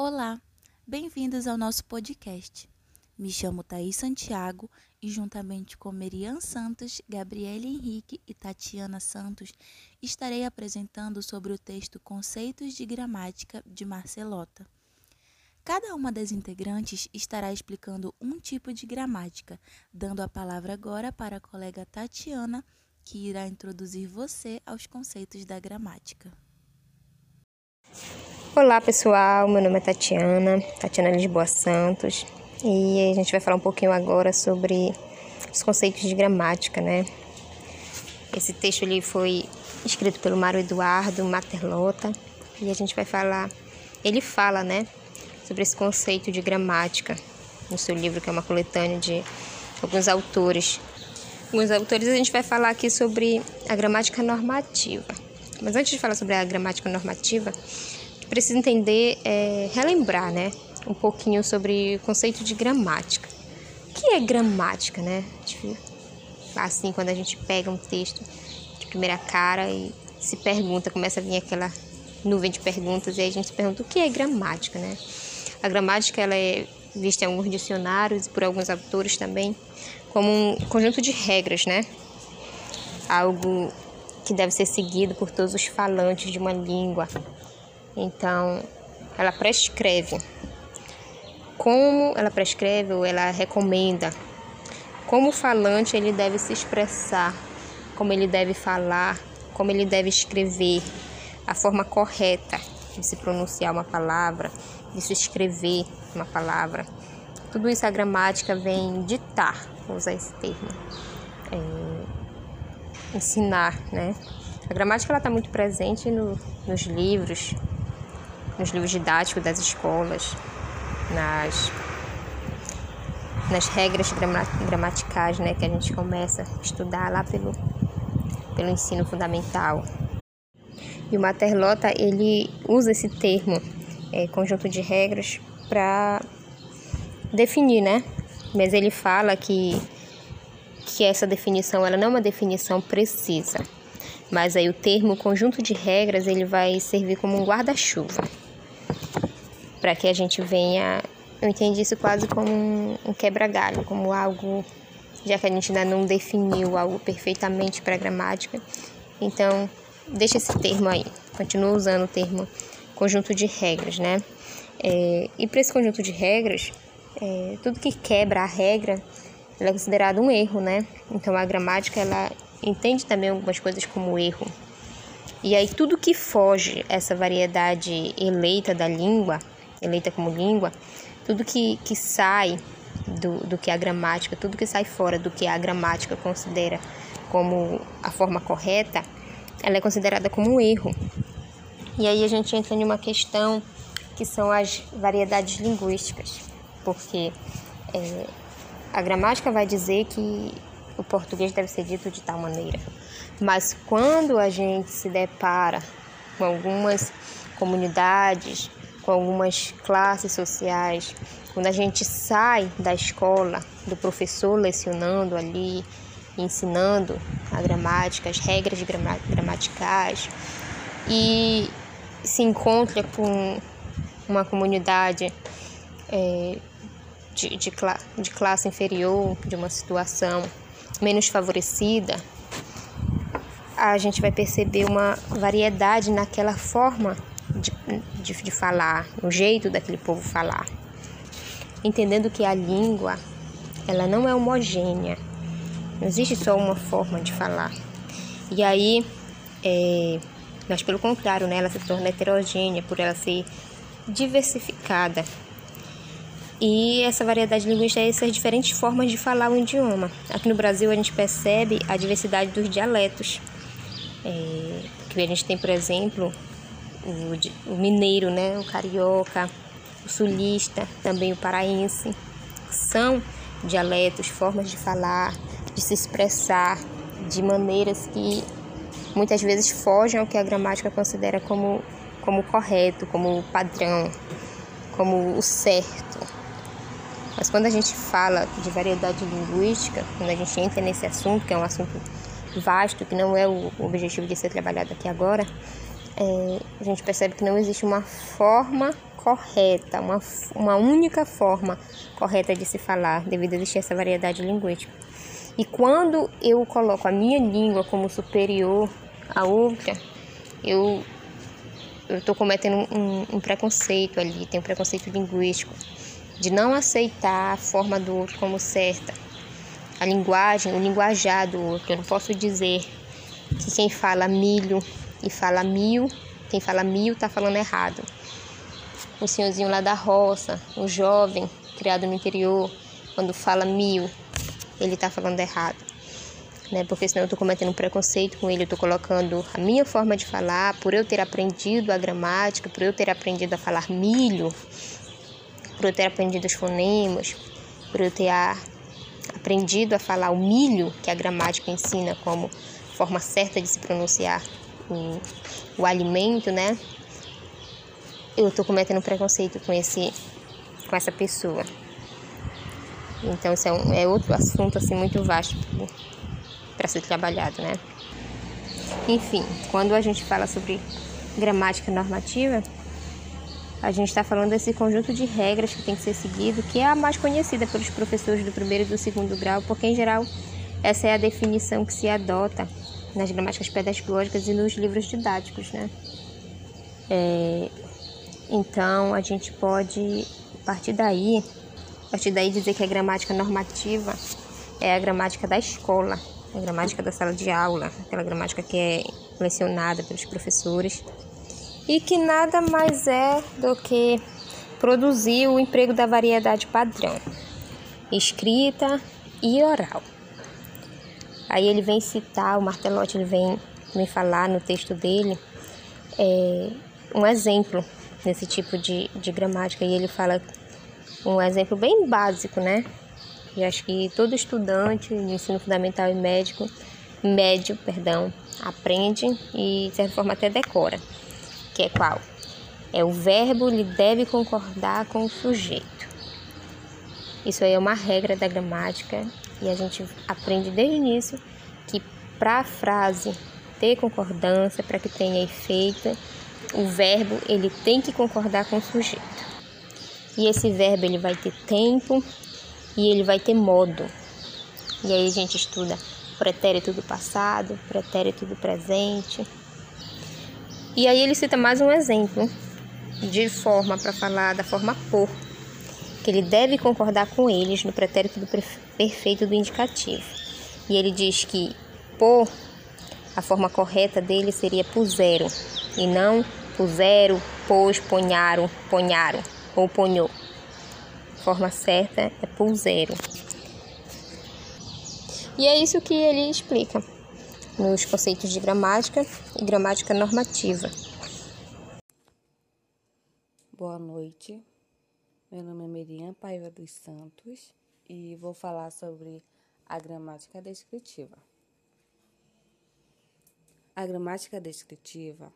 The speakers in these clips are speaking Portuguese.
Olá, bem-vindos ao nosso podcast. Me chamo Thaís Santiago e, juntamente com Merian Santos, Gabriele Henrique e Tatiana Santos, estarei apresentando sobre o texto Conceitos de Gramática de Marcelota. Cada uma das integrantes estará explicando um tipo de gramática, dando a palavra agora para a colega Tatiana, que irá introduzir você aos conceitos da gramática. Olá pessoal, meu nome é Tatiana, Tatiana Lisboa Santos, e a gente vai falar um pouquinho agora sobre os conceitos de gramática, né? Esse texto ali foi escrito pelo Mário Eduardo Materlota e a gente vai falar, ele fala, né, sobre esse conceito de gramática no seu livro, que é uma coletânea de alguns autores. Alguns autores a gente vai falar aqui sobre a gramática normativa. Mas antes de falar sobre a gramática normativa, precisa entender, é, relembrar, né, um pouquinho sobre o conceito de gramática. O que é gramática, né? Tipo, assim, quando a gente pega um texto de primeira cara e se pergunta, começa a vir aquela nuvem de perguntas e aí a gente se pergunta o que é gramática, né? A gramática ela é vista em alguns dicionários e por alguns autores também como um conjunto de regras, né? Algo que deve ser seguido por todos os falantes de uma língua, então, ela prescreve. Como ela prescreve ou ela recomenda. Como o falante ele deve se expressar, como ele deve falar, como ele deve escrever, a forma correta de se pronunciar uma palavra, de se escrever uma palavra. Tudo isso a gramática vem ditar, vou usar esse termo, é, ensinar, né? A gramática está muito presente no, nos livros, nos livros didáticos das escolas, nas, nas regras gramaticais né, que a gente começa a estudar lá pelo, pelo ensino fundamental. E o Materlota ele usa esse termo, é, conjunto de regras, para definir, né? Mas ele fala que, que essa definição ela não é uma definição precisa, mas aí o termo conjunto de regras ele vai servir como um guarda-chuva para que a gente venha. Eu entendi isso quase como um, quebra-galho, como algo, já que a gente ainda não definiu algo perfeitamente para a gramática. Então, deixa esse termo aí, continua usando o termo conjunto de regras, né? É, e para esse conjunto de regras, é, tudo que quebra a regra é considerado um erro, né? Então a gramática ela entende também algumas coisas como erro. E aí tudo que foge essa variedade eleita da língua eleita como língua, tudo que, que sai do, do que a gramática, tudo que sai fora do que a gramática considera como a forma correta, ela é considerada como um erro. E aí a gente entra em uma questão que são as variedades linguísticas, porque é, a gramática vai dizer que o português deve ser dito de tal maneira, mas quando a gente se depara com algumas comunidades com algumas classes sociais, quando a gente sai da escola, do professor lecionando ali, ensinando a gramática, as regras gramaticais, e se encontra com uma comunidade é, de, de, de classe inferior, de uma situação menos favorecida, a gente vai perceber uma variedade naquela forma de, de, falar, o jeito daquele povo falar. Entendendo que a língua, ela não é homogênea. Não existe só uma forma de falar. E aí, é, mas pelo contrário, né, ela se torna heterogênea por ela ser diversificada. E essa variedade linguística é essas diferentes formas de falar o idioma. Aqui no Brasil a gente percebe a diversidade dos dialetos. É, que a gente tem, por exemplo, o, o mineiro, né, o carioca, o sulista, também o paraense. São dialetos, formas de falar, de se expressar, de maneiras que muitas vezes fogem ao que a gramática considera como, como correto, como padrão, como o certo. Mas quando a gente fala de variedade linguística, quando a gente entra nesse assunto, que é um assunto vasto, que não é o objetivo de ser trabalhado aqui agora, é, a gente percebe que não existe uma forma correta, uma, uma única forma correta de se falar, devido a existir essa variedade linguística. E quando eu coloco a minha língua como superior à outra, eu estou cometendo um, um preconceito ali, tem um preconceito linguístico, de não aceitar a forma do outro como certa. A linguagem, o linguajar do outro. Eu não posso dizer que quem fala milho e fala mil, quem fala mil está falando errado. O senhorzinho lá da roça, o jovem criado no interior, quando fala mil, ele está falando errado. Né? Porque senão eu estou cometendo um preconceito com ele, eu estou colocando a minha forma de falar, por eu ter aprendido a gramática, por eu ter aprendido a falar milho, por eu ter aprendido os fonemas, por eu ter aprendido a falar o milho, que a gramática ensina como forma certa de se pronunciar o, o alimento, né? Eu estou cometendo preconceito com esse, com essa pessoa. Então isso é, um, é outro assunto assim muito vasto para ser trabalhado, né? Enfim, quando a gente fala sobre gramática normativa, a gente está falando desse conjunto de regras que tem que ser seguido, que é a mais conhecida pelos professores do primeiro e do segundo grau, porque em geral essa é a definição que se adota nas gramáticas pedagógicas e nos livros didáticos, né? É, então a gente pode a partir daí, a partir daí dizer que a gramática normativa é a gramática da escola, a gramática da sala de aula, aquela gramática que é lecionada pelos professores e que nada mais é do que produzir o emprego da variedade padrão, escrita e oral. Aí ele vem citar, o Martelotti ele vem, vem falar no texto dele é, um exemplo nesse tipo de, de gramática e ele fala um exemplo bem básico, né? E acho que todo estudante de ensino fundamental e médico, médio, perdão, aprende e de certa forma até decora que é qual? É o verbo ele deve concordar com o sujeito. Isso aí é uma regra da gramática e a gente aprende desde o início que para a frase ter concordância, para que tenha efeito, o verbo ele tem que concordar com o sujeito. E esse verbo ele vai ter tempo e ele vai ter modo. E aí a gente estuda pretérito do passado, pretérito do presente, e aí ele cita mais um exemplo de forma para falar da forma por, que ele deve concordar com eles no pretérito do perfeito do indicativo. E ele diz que por, a forma correta dele seria pusero, e não pusero, pôs, ponharam, ponharam ou ponhou. A forma certa é pusero. E é isso que ele explica nos conceitos de gramática e gramática normativa. Boa noite, meu nome é Miriam Paiva dos Santos e vou falar sobre a gramática descritiva. A gramática descritiva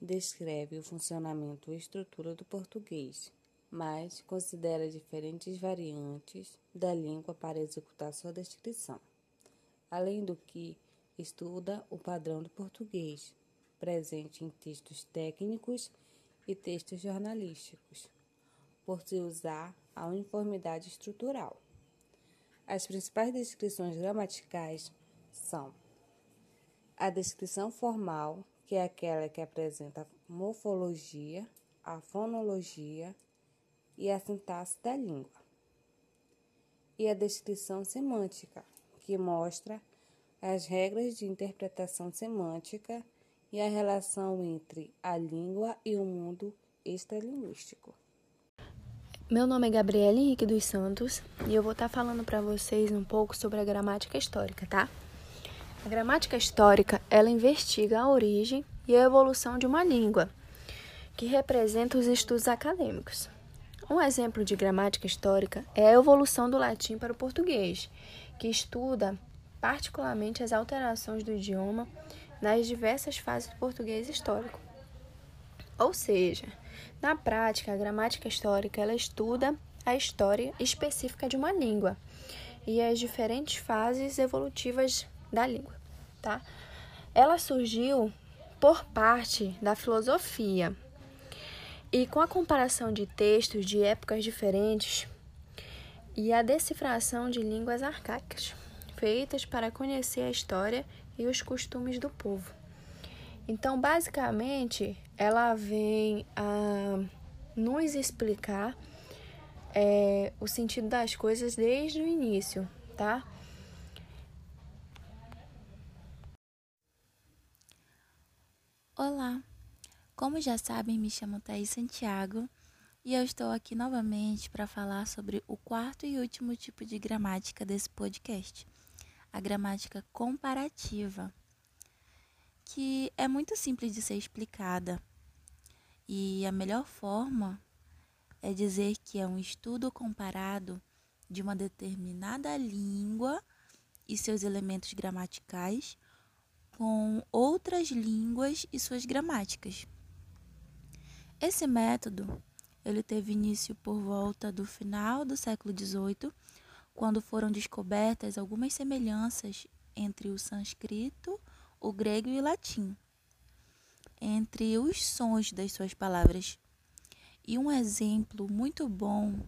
descreve o funcionamento e estrutura do português, mas considera diferentes variantes da língua para executar sua descrição, além do que estuda o padrão do português, presente em textos técnicos e textos jornalísticos, por se usar a uniformidade estrutural. As principais descrições gramaticais são a descrição formal, que é aquela que apresenta a morfologia, a fonologia e a sintaxe da língua, e a descrição semântica, que mostra as regras de interpretação semântica e a relação entre a língua e o mundo extralinguístico. Meu nome é Gabriela Henrique dos Santos e eu vou estar falando para vocês um pouco sobre a gramática histórica, tá? A gramática histórica, ela investiga a origem e a evolução de uma língua, que representa os estudos acadêmicos. Um exemplo de gramática histórica é a evolução do latim para o português, que estuda particularmente as alterações do idioma nas diversas fases do português histórico. Ou seja, na prática, a gramática histórica ela estuda a história específica de uma língua e as diferentes fases evolutivas da língua, tá? Ela surgiu por parte da filosofia E com a comparação de textos de épocas diferentes e a decifração de línguas arcaicas, feitas para conhecer a história e os costumes do povo. Então, basicamente, ela vem a nos explicar é, o sentido das coisas desde o início, tá? Olá! Como já sabem, me chamo Thaís Santiago e eu estou aqui novamente para falar sobre o quarto e último tipo de gramática desse podcast, a gramática comparativa, que é muito simples de ser explicada e a melhor forma é dizer que é um estudo comparado de uma determinada língua e seus elementos gramaticais com outras línguas e suas gramáticas. Esse método ele teve início por volta do final do século XVIII, quando foram descobertas algumas semelhanças entre o sânscrito, o grego e o latim, entre os sons das suas palavras. E um exemplo muito bom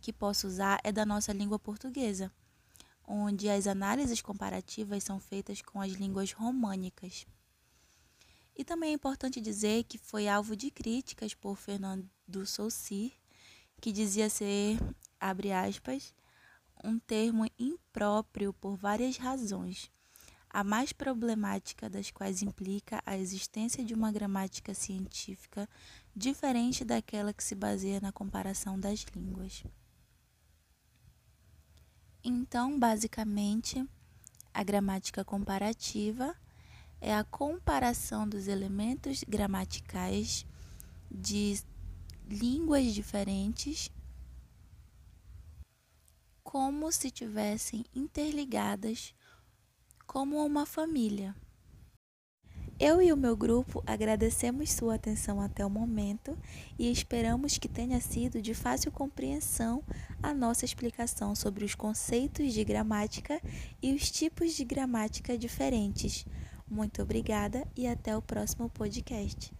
que posso usar é da nossa língua portuguesa onde as análises comparativas são feitas com as línguas românicas. E também é importante dizer que foi alvo de críticas por Fernando Saussure, que dizia ser, abre aspas, um termo impróprio por várias razões, a mais problemática das quais implica a existência de uma gramática científica diferente daquela que se baseia na comparação das línguas. Então, basicamente, a gramática comparativa é a comparação dos elementos gramaticais de línguas diferentes como se tivessem interligadas como uma família. Eu e o meu grupo agradecemos sua atenção até o momento e esperamos que tenha sido de fácil compreensão a nossa explicação sobre os conceitos de gramática e os tipos de gramática diferentes. Muito obrigada e até o próximo podcast.